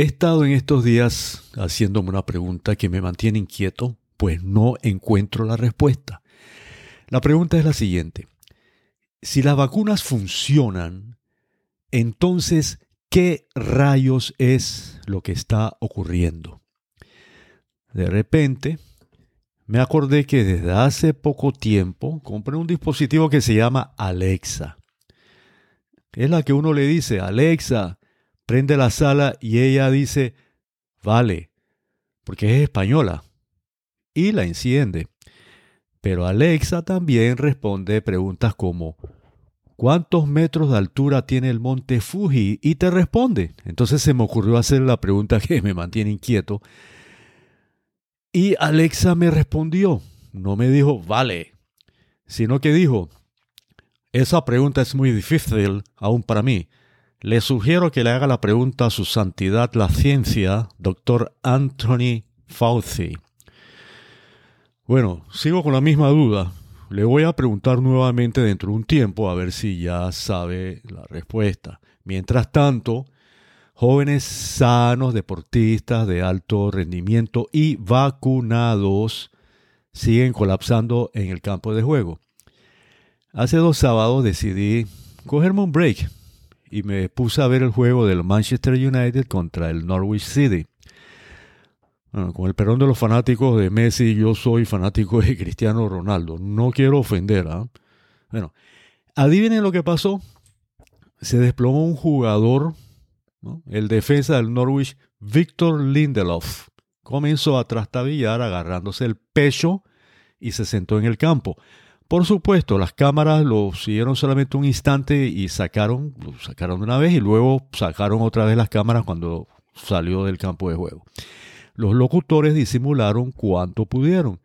He estado en estos días haciéndome una pregunta que me mantiene inquieto, pues no encuentro la respuesta. La pregunta es la siguiente. Si las vacunas funcionan, entonces, ¿qué rayos es lo que está ocurriendo? De repente, me acordé que desde hace poco tiempo compré un dispositivo que se llama Alexa. Es la que uno le dice, Alexa, prende la sala y ella dice, vale, porque es española, y la enciende. Pero Alexa también responde preguntas como, ¿cuántos metros de altura tiene el monte Fuji? Y te responde. Entonces se me ocurrió hacer la pregunta que me mantiene inquieto. Y Alexa me respondió. No me dijo, vale, sino que dijo, esa pregunta es muy difícil aún para mí. Le sugiero que le haga la pregunta a su santidad la ciencia, doctor Anthony Fauci. Bueno, sigo con la misma duda. Le voy a preguntar nuevamente dentro de un tiempo a ver si ya sabe la respuesta. Mientras tanto, jóvenes sanos, deportistas de alto rendimiento y vacunados siguen colapsando en el campo de juego. Hace dos sábados decidí cogerme un break y me puse a ver el juego del Manchester United contra el Norwich City. con el perdón de los fanáticos de Messi, yo soy fanático de Cristiano Ronaldo. No quiero ofender. ¿ah? Bueno, adivinen lo que pasó. Se desplomó un jugador, el defensa del Norwich, Victor Lindelof. Comenzó a trastabillar agarrándose el pecho y se sentó en el campo. Por supuesto, las cámaras lo siguieron solamente un instante y sacaron, lo sacaron una vez y luego sacaron otra vez las cámaras cuando salió del campo de juego. Los locutores disimularon cuanto pudieron.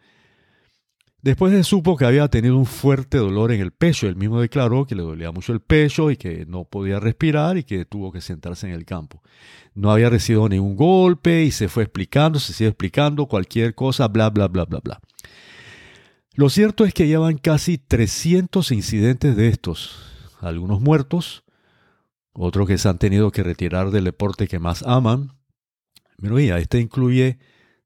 Después se supo que había tenido un fuerte dolor en el pecho. Él mismo declaró que le dolía mucho el pecho y que no podía respirar y que tuvo que sentarse en el campo. No había recibido ningún golpe y se fue explicando, se sigue explicando cualquier cosa, bla, bla, bla, bla, bla. Lo cierto es que llevan casi 300 incidentes de estos, algunos muertos, otros que se han tenido que retirar del deporte que más aman. Pero mira, este incluye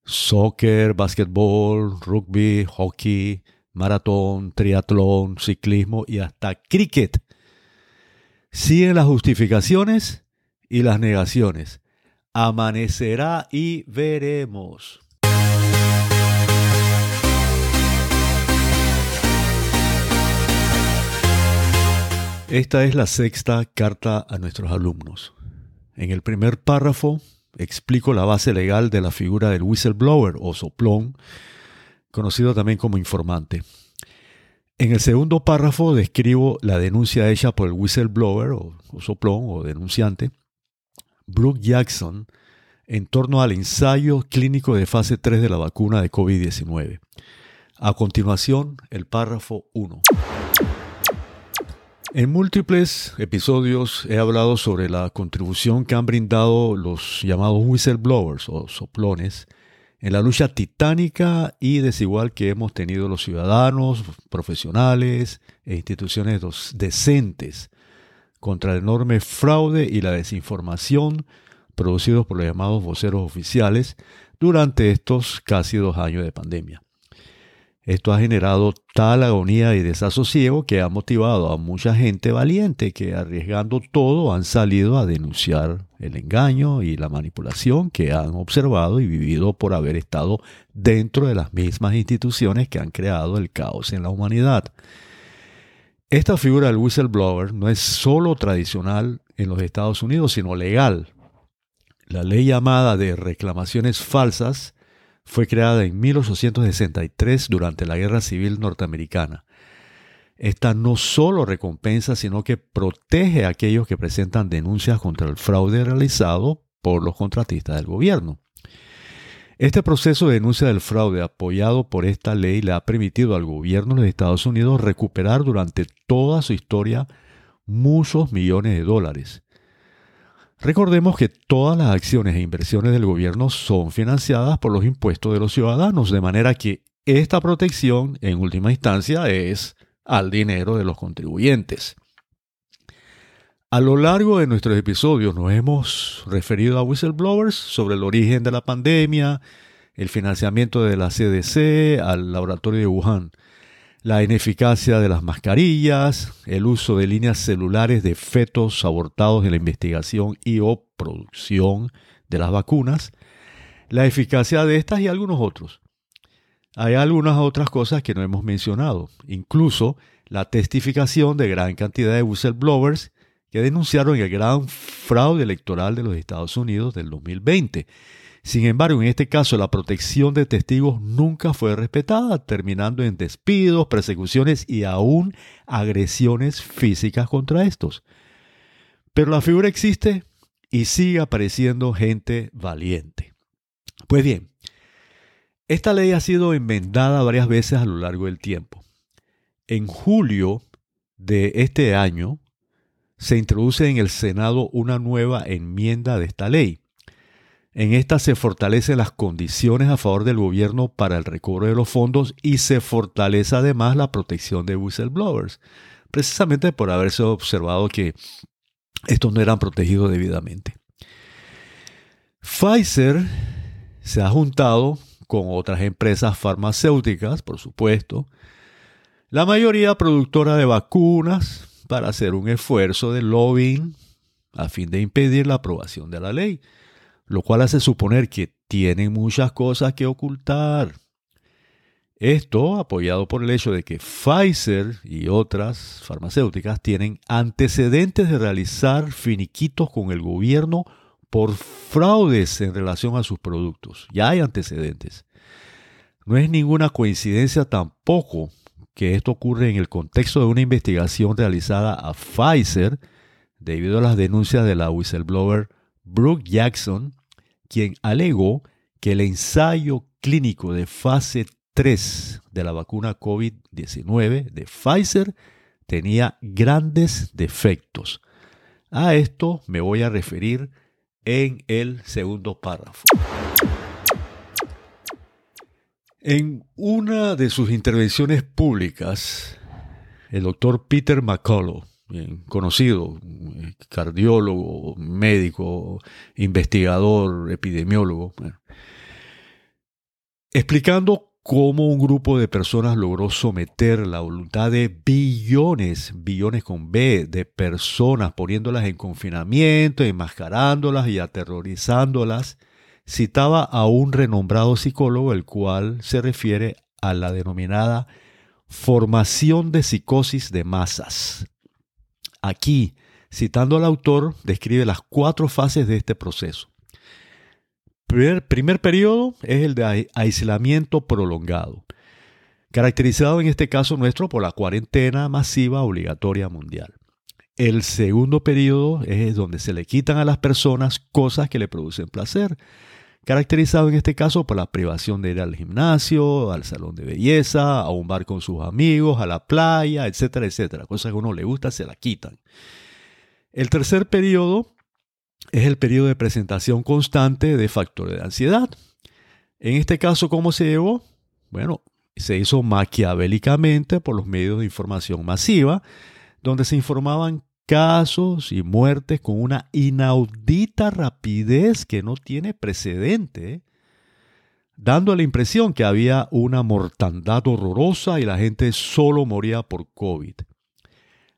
soccer, básquetbol, rugby, hockey, maratón, triatlón, ciclismo y hasta cricket. Siguen las justificaciones y las negaciones. Amanecerá y veremos. Esta es la sexta carta a nuestros alumnos. En el primer párrafo explico la base legal de la figura del whistleblower o soplón, conocido también como informante. En el segundo párrafo describo la denuncia hecha por el whistleblower o, soplón o denunciante, Brooke Jackson, en torno al ensayo clínico de fase 3 de la vacuna de COVID-19. A continuación, el párrafo 1. En múltiples episodios he hablado sobre la contribución que han brindado los llamados whistleblowers o soplones en la lucha titánica y desigual que hemos tenido los ciudadanos, profesionales e instituciones decentes contra el enorme fraude y la desinformación producidos por los llamados voceros oficiales durante estos casi dos años de pandemia. Esto ha generado tal agonía y desasosiego que ha motivado a mucha gente valiente que arriesgando todo han salido a denunciar el engaño y la manipulación que han observado y vivido por haber estado dentro de las mismas instituciones que han creado el caos en la humanidad. Esta figura del whistleblower no es solo tradicional en los Estados Unidos, sino legal. La ley llamada de reclamaciones falsas fue creada en 1863 durante la Guerra Civil Norteamericana. Esta no solo recompensa, sino que protege a aquellos que presentan denuncias contra el fraude realizado por los contratistas del gobierno. Este proceso de denuncia del fraude apoyado por esta ley le ha permitido al gobierno de Estados Unidos recuperar durante toda su historia muchos millones de dólares. Recordemos que todas las acciones e inversiones del gobierno son financiadas por los impuestos de los ciudadanos, de manera que esta protección, en última instancia, es al dinero de los contribuyentes. A lo largo de nuestros episodios nos hemos referido a whistleblowers sobre el origen de la pandemia, el financiamiento de la CDC al laboratorio de Wuhan, la ineficacia de las mascarillas, el uso de líneas celulares de fetos abortados en la investigación y o producción de las vacunas, la eficacia de estas y algunos otros. Hay algunas otras cosas que no hemos mencionado, incluso la testificación de gran cantidad de whistleblowers que denunciaron el gran fraude electoral de los Estados Unidos del 2020. Sin embargo, en este caso la protección de testigos nunca fue respetada, terminando en despidos, persecuciones y aún agresiones físicas contra estos. Pero la figura existe y sigue apareciendo gente valiente. Pues bien, esta ley ha sido enmendada varias veces a lo largo del tiempo. En julio de este año se introduce en el Senado una nueva enmienda de esta ley. En esta se fortalecen las condiciones a favor del gobierno para el recobro de los fondos y se fortalece además la protección de whistleblowers, precisamente por haberse observado que estos no eran protegidos debidamente. Pfizer se ha juntado con otras empresas farmacéuticas, por supuesto, la mayoría productora de vacunas, para hacer un esfuerzo de lobbying a fin de impedir la aprobación de la ley, lo cual hace suponer que tienen muchas cosas que ocultar. Esto apoyado por el hecho de que Pfizer y otras farmacéuticas tienen antecedentes de realizar finiquitos con el gobierno por fraudes en relación a sus productos. Ya hay antecedentes. No es ninguna coincidencia tampoco que esto ocurre en el contexto de una investigación realizada a Pfizer debido a las denuncias de la whistleblower Brooke Jackson, quien alegó que el ensayo clínico de fase 3 de la vacuna COVID-19 de Pfizer tenía grandes defectos. A esto me voy a referir en el segundo párrafo. En una de sus intervenciones públicas, el doctor Peter McCullough, conocido, cardiólogo, médico, investigador, epidemiólogo, explicando cómo un grupo de personas logró someter la voluntad de billones, billones con B, de personas, poniéndolas en confinamiento, enmascarándolas y aterrorizándolas citaba a un renombrado psicólogo, el cual se refiere a la denominada formación de psicosis de masas. Aquí, citando al autor, describe las cuatro fases de este proceso. Primer, primer periodo es el de aislamiento prolongado, caracterizado en este caso nuestro por la cuarentena masiva obligatoria mundial. El segundo periodo es donde se le quitan a las personas cosas que le producen placer, caracterizado en este caso por la privación de ir al gimnasio, al salón de belleza, a un bar con sus amigos, a la playa, etcétera, etcétera. Cosas que a uno le gusta, se la quitan. El tercer periodo es el periodo de presentación constante de factores de ansiedad. En este caso, ¿cómo se llevó? Bueno, se hizo maquiavélicamente por los medios de información masiva, donde se informaban casos y muertes con una inaudita rapidez que no tiene precedente, dando la impresión que había una mortandad horrorosa y la gente solo moría por COVID.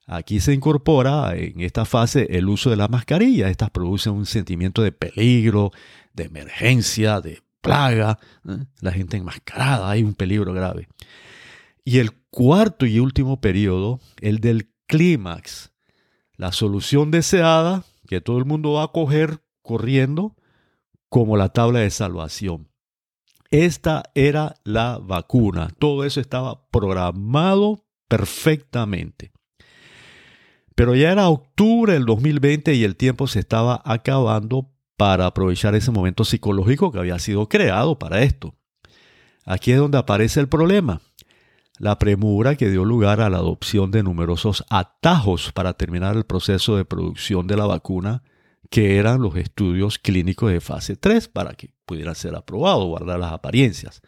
Aquí se incorpora en esta fase el uso de la mascarilla. Estas producen un sentimiento de peligro, de emergencia, de plaga. ¿eh? La gente enmascarada, hay un peligro grave. Y el cuarto y último periodo, el del clímax, la solución deseada que todo el mundo va a coger corriendo como la tabla de salvación. Esta era la vacuna. Todo eso estaba programado perfectamente. Pero ya era octubre del 2020 y el tiempo se estaba acabando para aprovechar ese momento psicológico que había sido creado para esto. Aquí es donde aparece el problema la premura que dio lugar a la adopción de numerosos atajos para terminar el proceso de producción de la vacuna, que eran los estudios clínicos de fase 3 para que pudiera ser aprobado, guardar las apariencias.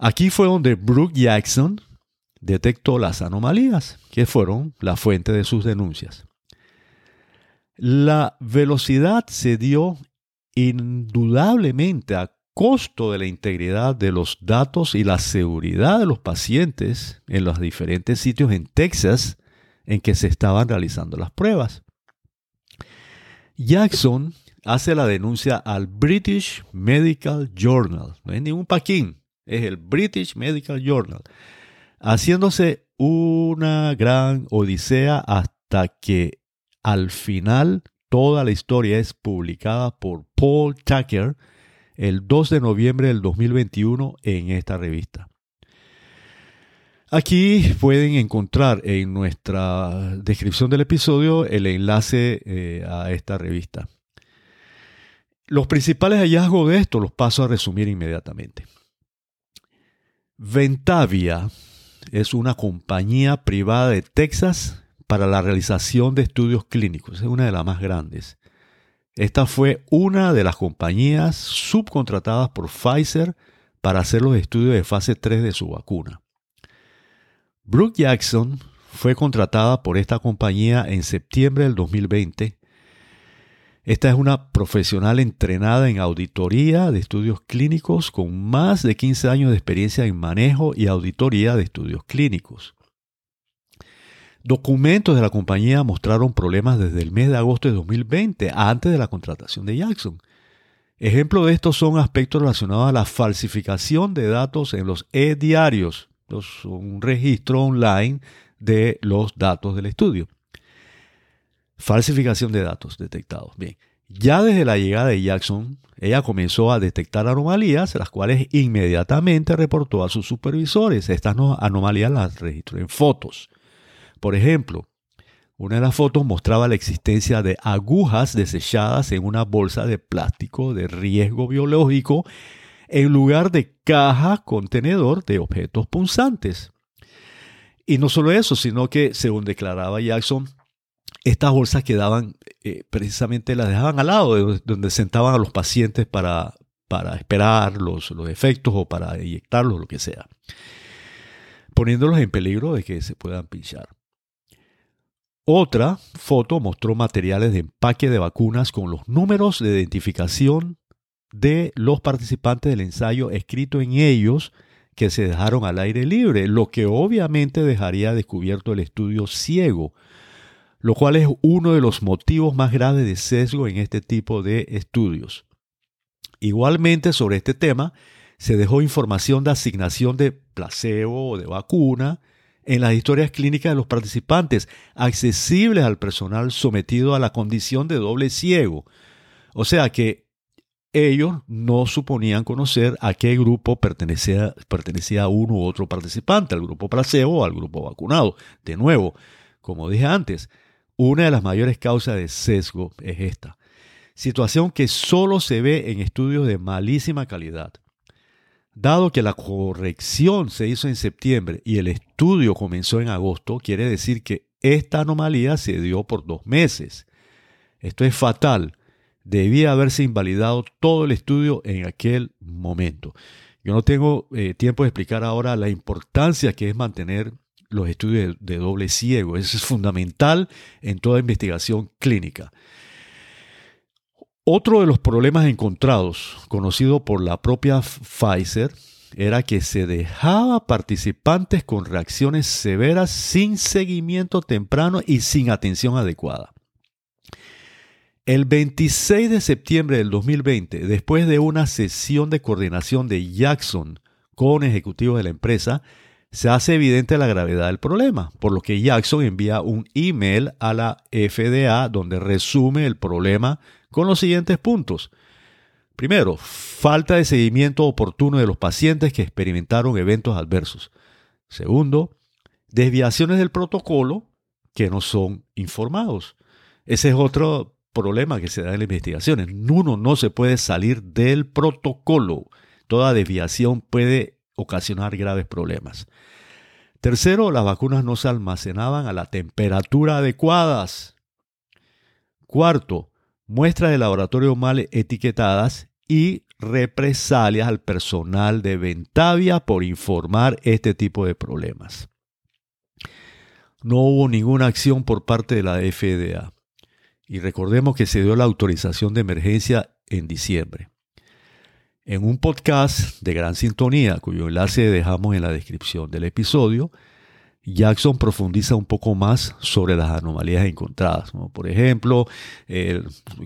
Aquí fue donde Brooke Jackson detectó las anomalías, que fueron la fuente de sus denuncias. La velocidad se dio indudablemente a costo de la integridad de los datos y la seguridad de los pacientes en los diferentes sitios en Texas en que se estaban realizando las pruebas. Jackson hace la denuncia al British Medical Journal. No es ningún paquín, es el British Medical Journal. Haciéndose una gran odisea hasta que al final toda la historia es publicada por Paul Tucker el 2 de noviembre del 2021 en esta revista. Aquí pueden encontrar en nuestra descripción del episodio el enlace eh, a esta revista. Los principales hallazgos de esto los paso a resumir inmediatamente. Ventavia es una compañía privada de Texas para la realización de estudios clínicos. Es una de las más grandes. Esta fue una de las compañías subcontratadas por Pfizer para hacer los estudios de fase 3 de su vacuna. Brooke Jackson fue contratada por esta compañía en septiembre del 2020. Esta es una profesional entrenada en auditoría de estudios clínicos con más de 15 años de experiencia en manejo y auditoría de estudios clínicos. Documentos de la compañía mostraron problemas desde el mes de agosto de 2020, antes de la contratación de Jackson. Ejemplo de estos son aspectos relacionados a la falsificación de datos en los e-diarios, un registro online de los datos del estudio. Falsificación de datos detectados. Bien, ya desde la llegada de Jackson, ella comenzó a detectar anomalías, las cuales inmediatamente reportó a sus supervisores. Estas anomalías las registró en fotos. Por ejemplo, una de las fotos mostraba la existencia de agujas desechadas en una bolsa de plástico de riesgo biológico en lugar de caja contenedor de objetos punzantes. Y no solo eso, sino que, según declaraba Jackson, estas bolsas quedaban, eh, precisamente las dejaban al lado de donde sentaban a los pacientes para, para esperar los, los efectos o para inyectarlos, lo que sea, poniéndolos en peligro de que se puedan pinchar. Otra foto mostró materiales de empaque de vacunas con los números de identificación de los participantes del ensayo escrito en ellos que se dejaron al aire libre, lo que obviamente dejaría descubierto el estudio ciego, lo cual es uno de los motivos más graves de sesgo en este tipo de estudios. Igualmente sobre este tema se dejó información de asignación de placebo o de vacuna, en las historias clínicas de los participantes, accesibles al personal sometido a la condición de doble ciego. O sea que ellos no suponían conocer a qué grupo pertenecía, pertenecía uno u otro participante, al grupo placebo o al grupo vacunado. De nuevo, como dije antes, una de las mayores causas de sesgo es esta. Situación que solo se ve en estudios de malísima calidad. Dado que la corrección se hizo en septiembre y el estudio comenzó en agosto, quiere decir que esta anomalía se dio por dos meses. Esto es fatal. Debía haberse invalidado todo el estudio en aquel momento. Yo no tengo eh, tiempo de explicar ahora la importancia que es mantener los estudios de doble ciego. Eso es fundamental en toda investigación clínica. Otro de los problemas encontrados, conocido por la propia Pfizer, era que se dejaba participantes con reacciones severas sin seguimiento temprano y sin atención adecuada. El 26 de septiembre del 2020, después de una sesión de coordinación de Jackson con ejecutivos de la empresa, se hace evidente la gravedad del problema, por lo que Jackson envía un email a la FDA donde resume el problema con los siguientes puntos. Primero, falta de seguimiento oportuno de los pacientes que experimentaron eventos adversos. Segundo, desviaciones del protocolo que no son informados. Ese es otro problema que se da en las investigaciones. Uno no se puede salir del protocolo. Toda desviación puede ocasionar graves problemas. Tercero, las vacunas no se almacenaban a la temperatura adecuadas. Cuarto, muestras de laboratorio mal etiquetadas y represalias al personal de Ventavia por informar este tipo de problemas. No hubo ninguna acción por parte de la FDA. Y recordemos que se dio la autorización de emergencia en diciembre. En un podcast de gran sintonía, cuyo enlace dejamos en la descripción del episodio, Jackson profundiza un poco más sobre las anomalías encontradas. Por ejemplo,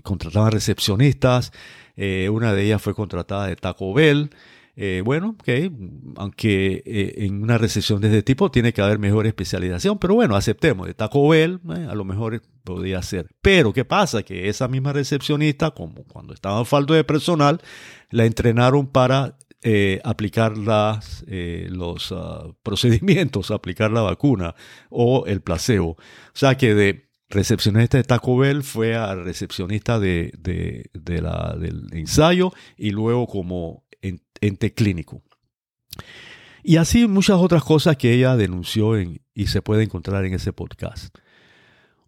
contrataban recepcionistas, eh, una de ellas fue contratada de Taco Bell, eh, bueno, que aunque eh, en una recesión de este tipo tiene que haber mejor especialización, pero bueno, aceptemos, de Taco Bell eh, a lo mejor podría ser. Pero ¿qué pasa? Que esa misma recepcionista, como cuando estaba en falta de personal, la entrenaron para aplicar las, los ah, procedimientos, aplicar la vacuna o el placebo. O sea que de recepcionista de Taco Bell fue a recepcionista de, de la, del ensayo y luego como ente clínico. Y así muchas otras cosas que ella denunció y se puede encontrar en ese podcast.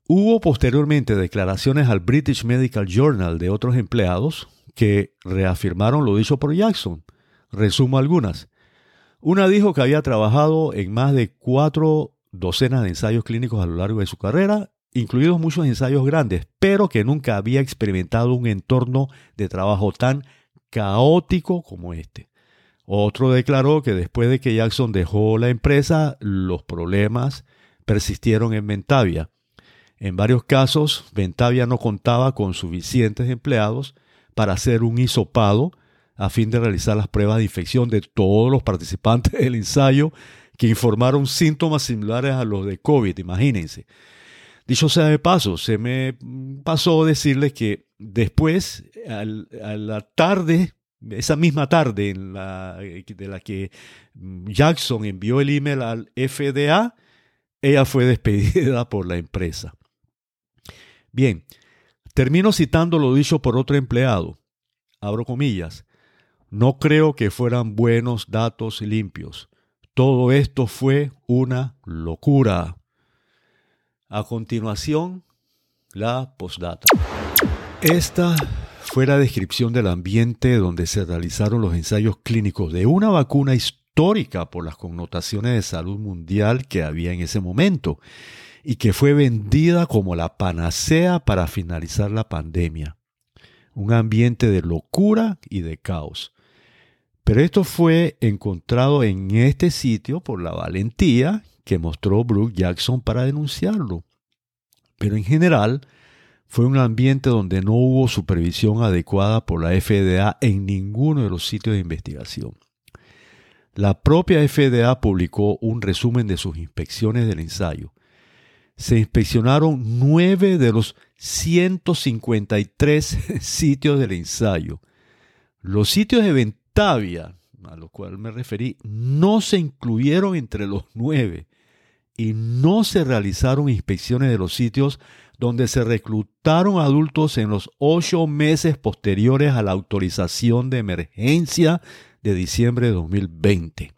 Hubo posteriormente declaraciones al British Medical Journal de otros empleados que reafirmaron lo dicho por Jackson. Resumo algunas. Una dijo que había trabajado en más de cuatro docenas de ensayos clínicos a lo largo de su carrera, incluidos muchos ensayos grandes, pero que nunca había experimentado un entorno de trabajo tan caótico como este. Otro declaró que después de que Jackson dejó la empresa, los problemas persistieron en Ventavia. En varios casos, Ventavia no contaba con suficientes empleados para hacer un hisopado a fin de realizar las pruebas de infección de todos los participantes del ensayo que informaron síntomas similares a los de COVID, imagínense. Dicho sea de paso, se me pasó decirles que después, a la tarde, esa misma tarde en la, de la que Jackson envió el email al FDA, ella fue despedida por la empresa. Bien, termino citando lo dicho por otro empleado. Abro comillas. No creo que fueran buenos datos limpios. Todo esto fue una locura. A continuación, la postdata. Esta fue la descripción del ambiente donde se realizaron los ensayos clínicos de una vacuna histórica por las connotaciones de salud mundial que había en ese momento y que fue vendida como la panacea para finalizar la pandemia. Un ambiente de locura y de caos. Pero esto fue encontrado en este sitio por la valentía que mostró Brooke Jackson para denunciarlo. Pero en general, fue un ambiente donde no hubo supervisión adecuada por la FDA en ninguno de los sitios de investigación. La propia FDA publicó un resumen de sus inspecciones del ensayo. Se inspeccionaron nueve de los 153 sitios del ensayo. Los sitios a los cuales me referí, no se incluyeron entre los nueve y no se realizaron inspecciones de los sitios donde se reclutaron adultos en los ocho meses posteriores a la autorización de emergencia de diciembre de 2020.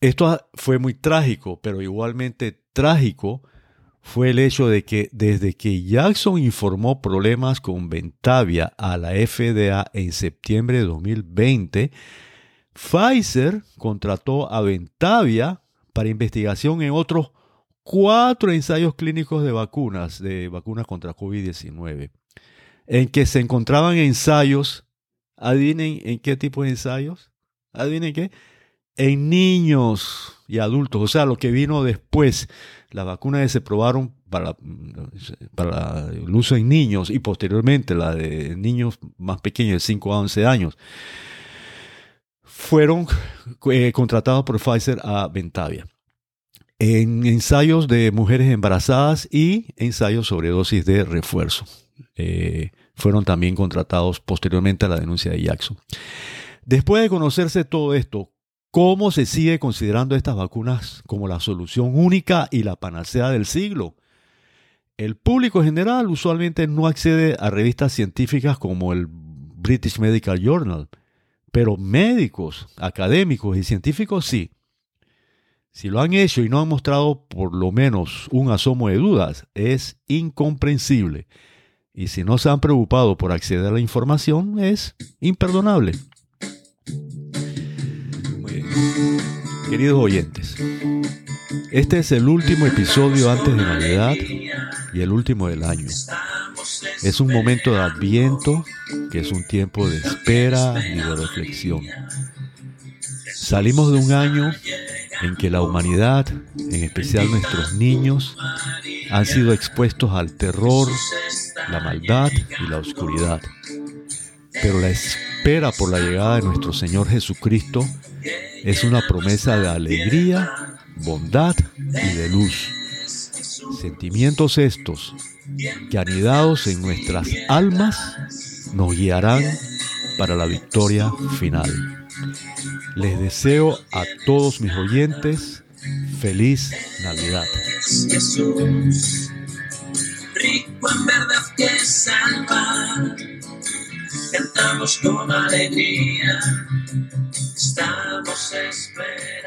Esto fue muy trágico, pero igualmente trágico fue el hecho de que desde que Jackson informó problemas con Ventavia a la FDA en septiembre de 2020, Pfizer contrató a Ventavia para investigación en otros cuatro ensayos clínicos de vacunas, de vacunas contra COVID-19, en que se encontraban ensayos, adivinen en qué tipo de ensayos, adivinen qué, en niños y adultos, o sea, lo que vino después, las vacunas que se probaron para, para el uso en niños y posteriormente la de niños más pequeños de 5 a 11 años, fueron eh, contratados por Pfizer a Ventavia en ensayos de mujeres embarazadas y ensayos sobre dosis de refuerzo. Eh, fueron también contratados posteriormente a la denuncia de Jackson. Después de conocerse todo esto, ¿cómo se sigue considerando estas vacunas como la solución única y la panacea del siglo? El público general usualmente no accede a revistas científicas como el British Medical Journal, pero médicos, académicos y científicos sí. Si lo han hecho y no han mostrado por lo menos un asomo de dudas, es incomprensible. Y si no se han preocupado por acceder a la información, es imperdonable. Queridos oyentes, Este es el último episodio antes de Navidad y el último del año. Es un momento de adviento que es un tiempo de espera y de reflexión. Salimos de un año en que la humanidad, en especial nuestros niños, han sido expuestos al terror, la maldad y la oscuridad. Pero la espera por la llegada de nuestro Señor Jesucristo es una promesa de alegría, bondad y de luz. Sentimientos estos que anidados en nuestras almas nos guiarán para la victoria final. Les deseo a todos mis oyentes feliz Navidad. rico en verdad que cantamos con alegría, estamos esperando.